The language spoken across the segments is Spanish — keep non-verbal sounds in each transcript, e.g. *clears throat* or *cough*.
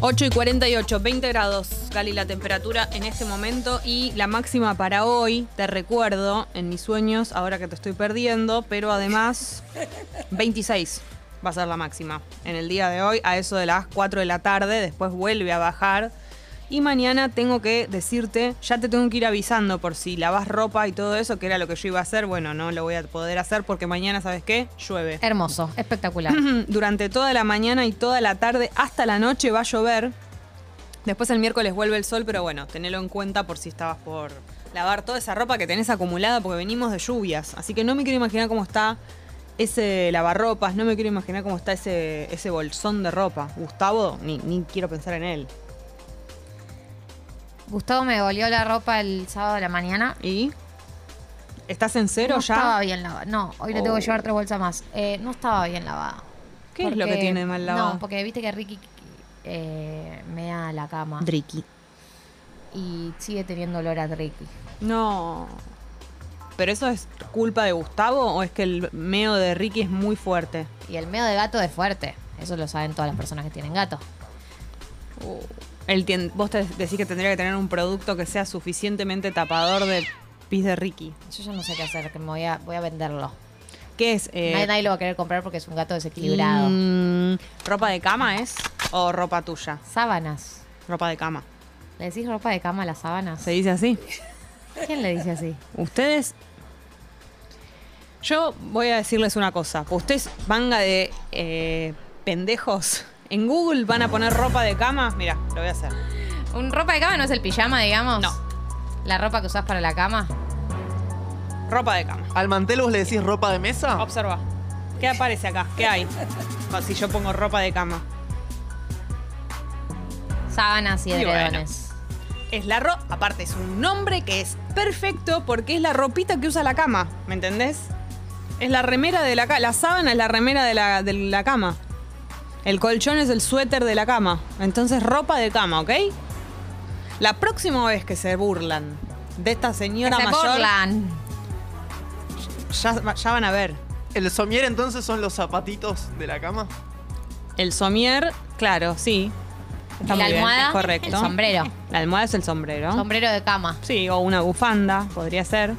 8 y 48, 20 grados, Cali, la temperatura en este momento y la máxima para hoy, te recuerdo, en mis sueños, ahora que te estoy perdiendo, pero además 26 va a ser la máxima en el día de hoy, a eso de las 4 de la tarde, después vuelve a bajar. Y mañana tengo que decirte, ya te tengo que ir avisando por si lavas ropa y todo eso, que era lo que yo iba a hacer. Bueno, no lo voy a poder hacer porque mañana, ¿sabes qué? Llueve. Hermoso, espectacular. *clears throat* Durante toda la mañana y toda la tarde hasta la noche va a llover. Después el miércoles vuelve el sol, pero bueno, tenelo en cuenta por si estabas por lavar toda esa ropa que tenés acumulada porque venimos de lluvias. Así que no me quiero imaginar cómo está ese lavarropas, no me quiero imaginar cómo está ese, ese bolsón de ropa. Gustavo, ni, ni quiero pensar en él. Gustavo me devolvió la ropa el sábado de la mañana. ¿Y? ¿Estás en cero no ya? estaba bien lavada. No, hoy le tengo Oh. que llevar tres bolsas más. Eh, no estaba bien lavada. ¿Qué es lo que tiene mal lavado? No, porque viste que Ricky eh, me da la cama Dricky. y sigue teniendo olor a Ricky. No. ¿Pero eso es culpa de Gustavo o es que el meo de Ricky es muy fuerte? Y el medio de gato es fuerte. Eso lo saben todas las personas que tienen gato. Él tien- vos te decís que tendría que tener un producto que sea suficientemente tapador de pis de Ricky. Yo ya no sé qué hacer, que me voy a, voy a venderlo. ¿Qué es? Eh, nadie, nadie lo va a querer comprar porque es un gato desequilibrado. mm, ¿Ropa de cama es? ¿O ropa tuya? Sábanas. Ropa de cama. ¿Le decís ropa de cama a las sábanas? ¿Se dice así? ¿Quién le dice así? Ustedes. Yo voy a decirles una cosa. Ustedes, manga de eh, pendejos. En Google van a poner ropa de cama. Mira, lo voy a hacer. ¿Un ropa de cama no es el pijama, digamos? No. ¿La ropa que usás para la cama? Ropa de cama. ¿Al mantel vos le decís ropa de mesa? Observa. ¿Qué aparece acá? ¿Qué hay? *laughs* Si yo pongo ropa de cama. Sábanas y bueno. edredones. Es la ropa. Aparte, es un nombre que es perfecto porque es la ropita que usa la cama. ¿Me entendés? Es la remera de la cama. La sábana es la remera de la, de la cama. El colchón es el suéter de la cama. Entonces, ropa de cama, ¿ok? La próxima vez que se burlan de esta señora Que se mayor, burlan. ya, ya van a ver. ¿El somier entonces son los zapatitos de la cama? El somier, claro, sí. Está Y la muy bien, almohada, es correcto. el sombrero. La almohada es el sombrero. Sombrero de cama. Sí, o una bufanda, podría ser.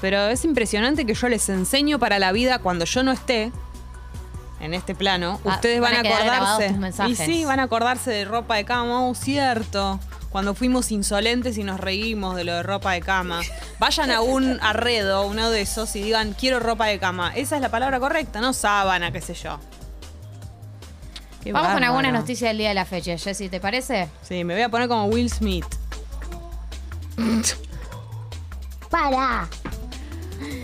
Pero es impresionante que yo les enseño para la vida cuando yo no esté en este plano. Ah, ustedes van van, a acordarse. Y sí, van a acordarse de ropa de cama. Oh, cierto. Cuando fuimos insolentes y nos reímos de lo de ropa de cama. Vayan a un *laughs* arredo, uno de esos, y digan, quiero ropa de cama. Esa es la palabra correcta, no sábana, qué sé yo. Qué Vamos con bárbaro. algunas noticias del día de la fecha, Jessy, ¿te parece? Sí, me voy a poner como Will Smith. *laughs* Para.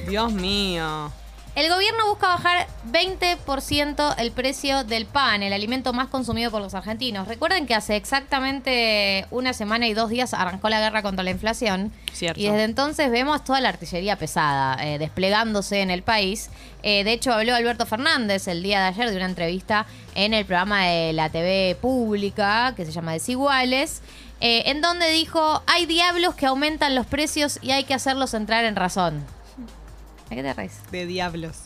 Dios mío. El gobierno busca bajar 20% el precio del pan, el alimento más consumido por los argentinos. Recuerden que hace exactamente una semana y dos días arrancó la guerra contra la inflación. Cierto. Y desde entonces vemos toda la artillería pesada eh, desplegándose en el país. Eh, de hecho, habló Alberto Fernández el día de ayer de una entrevista en el programa de la TV pública que se llama Desiguales. eh, en donde dijo, hay diablos que aumentan los precios y hay que hacerlos entrar en razón. ¿A qué te reís? De diablos.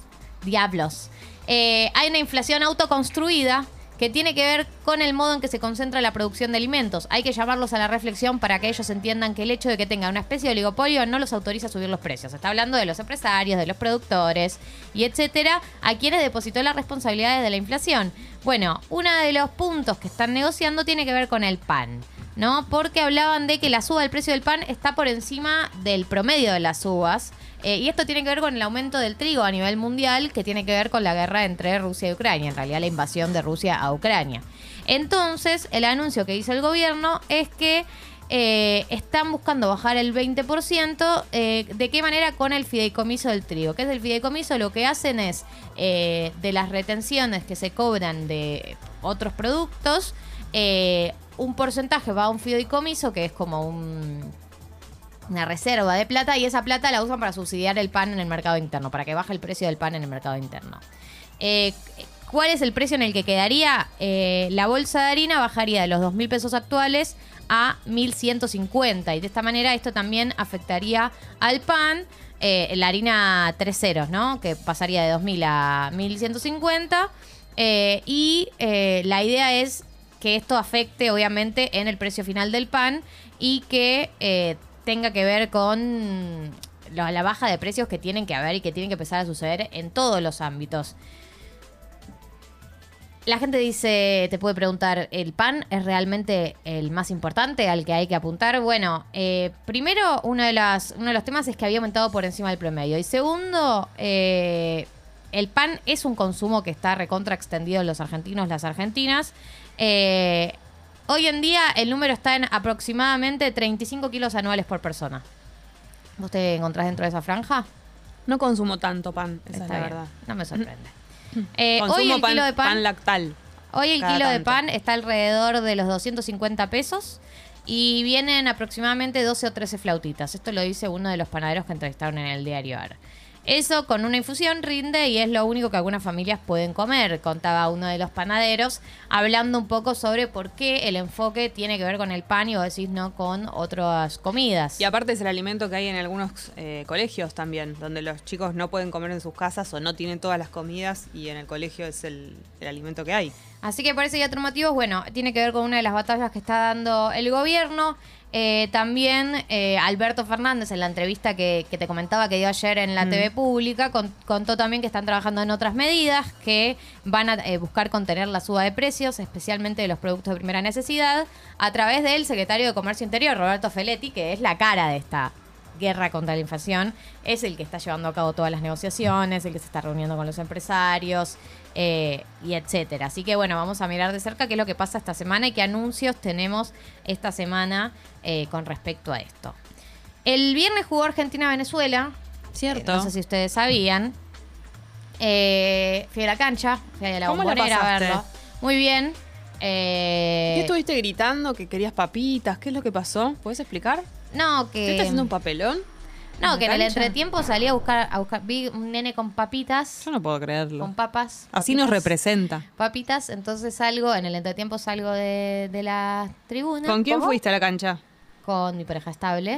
Diablos. Eh, hay una inflación autoconstruida que tiene que ver con el modo en que se concentra la producción de alimentos. Hay que llamarlos a la reflexión para que ellos entiendan que el hecho de que tengan una especie de oligopolio no los autoriza a subir los precios. Está hablando de los empresarios, de los productores y etcétera, a quienes depositó las responsabilidades de la inflación. Bueno, uno de los puntos que están negociando tiene que ver con el pan. ¿No? Porque hablaban de que la suba del precio del pan está por encima del promedio de las uvas. Eh, y esto tiene que ver con el aumento del trigo a nivel mundial, que tiene que ver con la guerra entre Rusia y Ucrania, en realidad la invasión de Rusia a Ucrania. Entonces, el anuncio que hizo el gobierno es que eh, están buscando bajar el 20%. eh, ¿De qué manera? Con el fideicomiso del trigo. ¿Qué es el fideicomiso? Lo que hacen es, de las retenciones que se cobran de otros productos, un porcentaje va a un fideicomiso, que es como un una reserva de plata y esa plata la usan para subsidiar el pan en el mercado interno, para que baje el precio del pan en el mercado interno. Eh, ¿Cuál es el precio en el que quedaría? Eh, la bolsa de harina bajaría de los 2.000 pesos actuales a 1.150 y de esta manera esto también afectaría al pan. eh, la harina 3 ceros, ¿no? Que pasaría de 2.000 a 1.150. eh, y la idea es que esto afecte obviamente en el precio final del pan y que tenga que ver con la, baja de precios que tienen que haber y que tienen que empezar a suceder en todos los ámbitos. La gente dice, te puede preguntar, ¿el pan es realmente el más importante al que hay que apuntar? Bueno, eh, primero, uno de, las, uno de los temas es que había aumentado por encima del promedio. Y segundo, eh, el pan es un consumo que está recontra extendido en los argentinos, las argentinas. Eh, hoy en día el número está en aproximadamente 35 kilos anuales por persona. ¿Vos te encontrás dentro de esa franja? No consumo tanto pan, esa Está es la bien. verdad. No me sorprende. Eh, Consumo hoy el pan, kilo de pan, lactal. hoy el kilo de pan está alrededor de los 250 pesos y vienen aproximadamente 12 o 13 flautitas. Esto lo dice uno de los panaderos que entrevistaron en el diario AR. Eso con una infusión rinde y es lo único que algunas familias pueden comer, contaba uno de los panaderos, hablando un poco sobre por qué el enfoque tiene que ver con el pan y vos decís no con otras comidas. Y aparte es el alimento que hay en algunos eh, colegios también, donde los chicos no pueden comer en sus casas o no tienen todas las comidas y en el colegio es el, el alimento que hay. Así que por ese y otros motivos, bueno, tiene que ver con una de las batallas que está dando el gobierno. Eh, también eh, Alberto Fernández, en la entrevista que, que te comentaba que dio ayer en la TV pública, con- contó también que están trabajando en otras medidas que van a eh, buscar contener la suba de precios, especialmente de los productos de primera necesidad, a través del secretario de Comercio Interior, Roberto Feletti, que es la cara de esta guerra contra la inflación, es el que está llevando a cabo todas las negociaciones, el que se está reuniendo con los empresarios eh, y etcétera. Así que bueno, vamos a mirar de cerca qué es lo que pasa esta semana y qué anuncios tenemos esta semana eh, con respecto a esto. El viernes jugó Argentina-Venezuela. Cierto. Eh, no sé si ustedes sabían. Fui a la cancha, fui a la ¿Cómo la bombonera a verlo. Muy bien. ¿Qué estuviste gritando? ¿Que querías papitas? ¿Qué es lo que pasó? ¿Puedes explicar? No, que. ¿Qué estás haciendo un papelón? No, ¿En que en el cancha? entretiempo salí a buscar, a buscar, vi un nene con papitas, Yo no puedo creerlo. con papas. Así nos representa. Papitas, entonces salgo, en el entretiempo salgo de, de la tribuna. ¿Con quién ¿Cómo? fuiste a la cancha? Con mi pareja estable.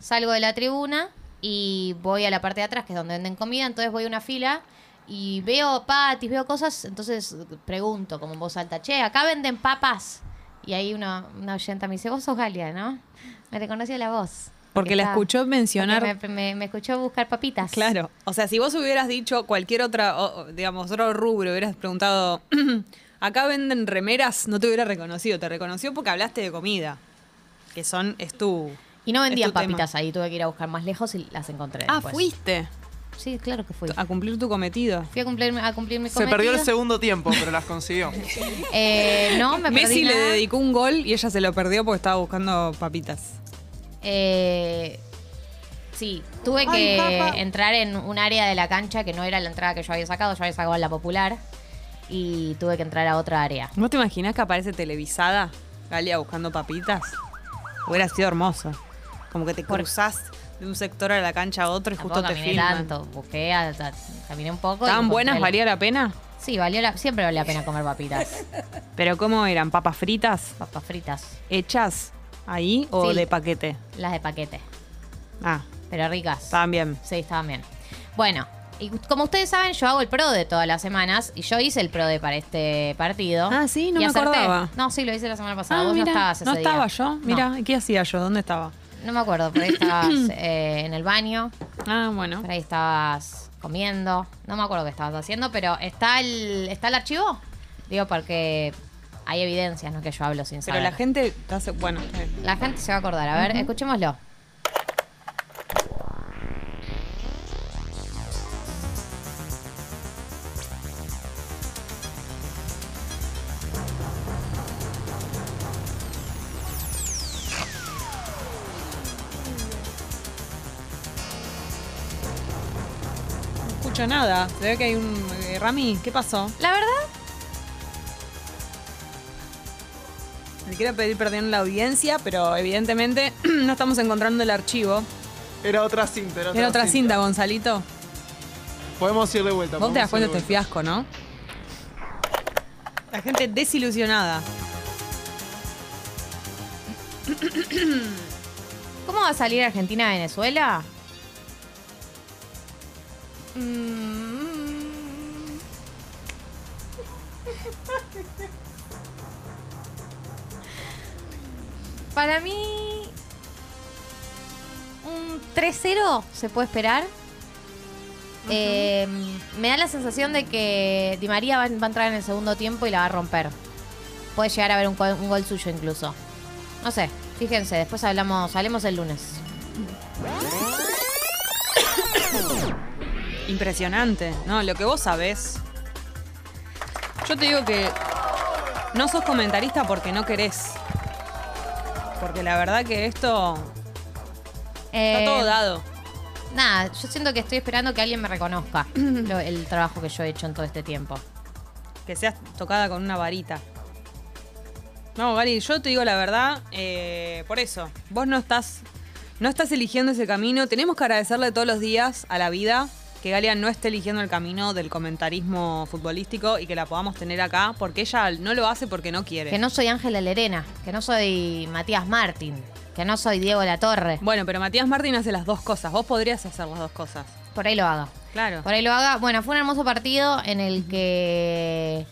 Salgo de la tribuna y voy a la parte de atrás, que es donde venden comida, entonces voy a una fila y veo patis, veo cosas, entonces pregunto como en voz alta, che, acá venden papas. Y ahí una, una oyenta me dice, vos sos Galia, ¿no? Me reconoció la voz. Porque la estaba- escuchó mencionar- Me, me- me escuchó buscar papitas. Claro. O sea, si vos hubieras dicho cualquier otra, o- digamos, otro rubro, hubieras preguntado, *clears throat* acá venden remeras, no te hubiera reconocido. Te reconoció porque hablaste de comida. Que son, es tu. Y no vendían tema. papitas ahí, tuve que ir a buscar más lejos y las encontré. Ah, después. fuiste Sí, claro que fui. a cumplir tu cometido. Fui a cumplir, a cumplir mi Se cometido. perdió el segundo tiempo, pero las consiguió. *laughs* Eh, no, me perdí Messi le nada. dedicó un gol y ella se lo perdió porque estaba buscando papitas. Eh, sí, tuve que entrar en un área de la cancha que no era la entrada que yo había sacado, yo había sacado la popular y tuve que entrar a otra área. ¿Vos te imaginás que aparece televisada Galia buscando papitas? Hubiera sido hermoso. Como que te cruzás de un sector a la cancha a otro y Tampoco justo te caminé filman. tanto, busqué, caminé un poco. y ¿Estaban encontré buenas? la- ¿Valía la pena? Sí, valió la, siempre vale la pena comer papitas, *laughs* ¿Pero cómo eran? ¿Papas fritas? papas fritas, ¿Hechas ahí o Sí. de paquete? las de paquete, Ah, pero ricas. estaban bien. Sí, estaban bien. Bueno, y como ustedes saben, yo hago el pro de todas las semanas y yo hice el pro de para este partido. Ah, sí, no Y me acerté. acordaba. No, sí, lo hice la semana pasada. Ah, Vos no estabas ese no día. estaba yo. No, Mira, ¿qué hacía yo? ¿Dónde estaba? No, me acuerdo, por ahí estabas *coughs* eh, en el baño, Ah, bueno. por ahí estabas comiendo. No me acuerdo qué estabas haciendo, pero ¿está el, ¿está el archivo? Digo, porque hay evidencias, no que yo hablo sin Pero saber. la gente te hace. Bueno, eh, La gente se va a acordar. A ver, escuchémoslo. no escucho nada. Se ve que hay un. eh, Rami, ¿qué pasó? La verdad, Le quiero pedir perdón a la audiencia, pero evidentemente *clears throat* no estamos encontrando el archivo. Era otra cinta. Era otra, Era otra cinta, Gonzalito. Podemos ir de vuelta. Vos te das cuenta de este fiasco, ¿no? La gente desilusionada. *clears throat* ¿cómo va a salir Argentina-Venezuela? Para mí. Un 3-0 se puede esperar. Eh, me da la sensación de que Di María va, va a entrar en el segundo tiempo y la va a romper. Puede llegar a haber un, gol- un gol suyo incluso. No sé, fíjense, después hablamos, hablemos el lunes. Impresionante, ¿no? Lo que vos sabés. Yo te digo que no sos comentarista porque no querés. Porque la verdad que esto está Eh, todo dado. Nada, yo siento que estoy esperando que alguien me reconozca *clears throat* lo- el trabajo que yo he hecho en todo este tiempo. Que seas tocada con una varita. No, Gali, yo te digo la verdad, eh, por eso, vos no estás, no estás eligiendo ese camino. Tenemos que agradecerle todos los días a la vida que Galia no esté eligiendo el camino del comentarismo futbolístico y que la podamos tener acá, porque ella no lo hace porque no quiere. Que no soy Ángela Lerena, que no soy Matías Martín, que no soy Diego Latorre. Bueno, pero Matías Martín hace las dos cosas. Vos podrías hacer las dos cosas. Por ahí lo haga. Claro. Por ahí lo haga. Bueno, fue un hermoso partido en el que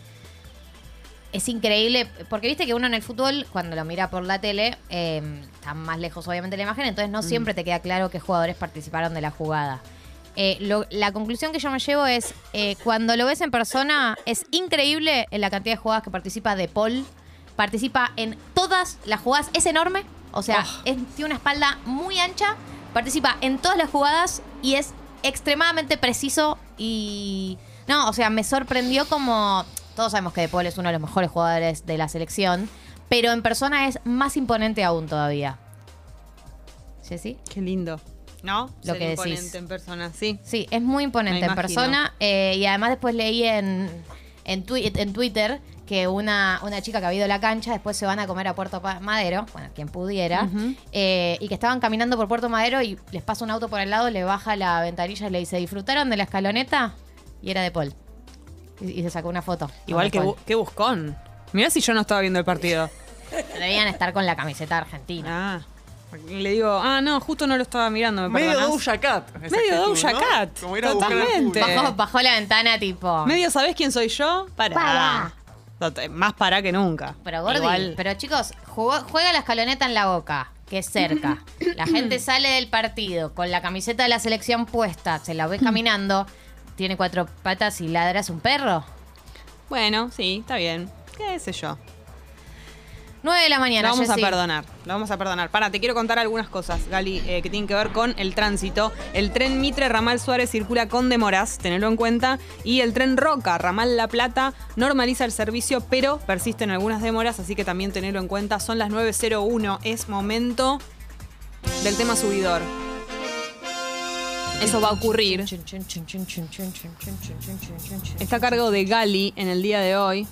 es increíble, porque viste que uno en el fútbol, cuando lo mira por la tele, eh, está más lejos obviamente la imagen, entonces no siempre te queda claro qué jugadores participaron de la jugada. Eh, lo- la conclusión que yo me llevo es, eh, cuando lo ves en persona, es increíble la cantidad de jugadas que participa de Paul. Participa en todas las jugadas, es enorme, o sea, Oh. es- tiene una espalda muy ancha, participa en todas las jugadas y es extremadamente preciso y... No, o sea, me sorprendió como... Todos sabemos que De Paul es uno de los mejores jugadores de la selección, pero en persona es más imponente aún todavía. ¿Sí, Qué lindo. ¿No? Lo Ser que imponente decís. en persona, sí. Sí, es muy imponente Me en imagino. persona. eh, y además después leí en, en, twi- en Twitter que una, una chica que ha ido a la cancha, después se van a comer a Puerto Pa- Madero, bueno, quien pudiera, eh, y que estaban caminando por Puerto Madero y les pasa un auto por el lado, le baja la ventanilla y le dice, ¿disfrutaron de la escaloneta? Y era de Paul. Y, y se sacó una foto. Igual que, bu- qué buscón. Mirá si yo no estaba viendo el partido. *laughs* Debían estar con la camiseta argentina. Ah. Le digo, ah, no, justo no lo estaba mirando, ¿me Medio perdonás? Doja Cat. esa Medio actitud, Doja ¿no? Cat, Como ir a buscar al totalmente. público. Bajó, bajó la ventana tipo... Medio, ¿sabés quién soy yo? Pará. Pará. Tot- Más pará que nunca. Pero Gordi, Igual- pero chicos, jugó- juega la escaloneta en la boca, que es cerca. La gente *clears throat* sale del partido con la camiseta de la selección puesta, se la ve *clears throat* caminando, tiene cuatro patas y ladra es un perro. Bueno, sí, está bien. ¿Qué sé yo? 9 de la mañana, Lo vamos a perdonar, lo vamos a perdonar. Para, te quiero contar algunas cosas, Gali, eh, que tienen que ver con el tránsito. El tren Mitre Ramal Suárez circula con demoras, tenelo en cuenta. Y el tren Roca Ramal La Plata normaliza el servicio, pero persisten algunas demoras, así que también tenelo en cuenta. Son las 9.01, es momento del tema subidor. Eso va a ocurrir. Está a cargo de Gali en el día de hoy.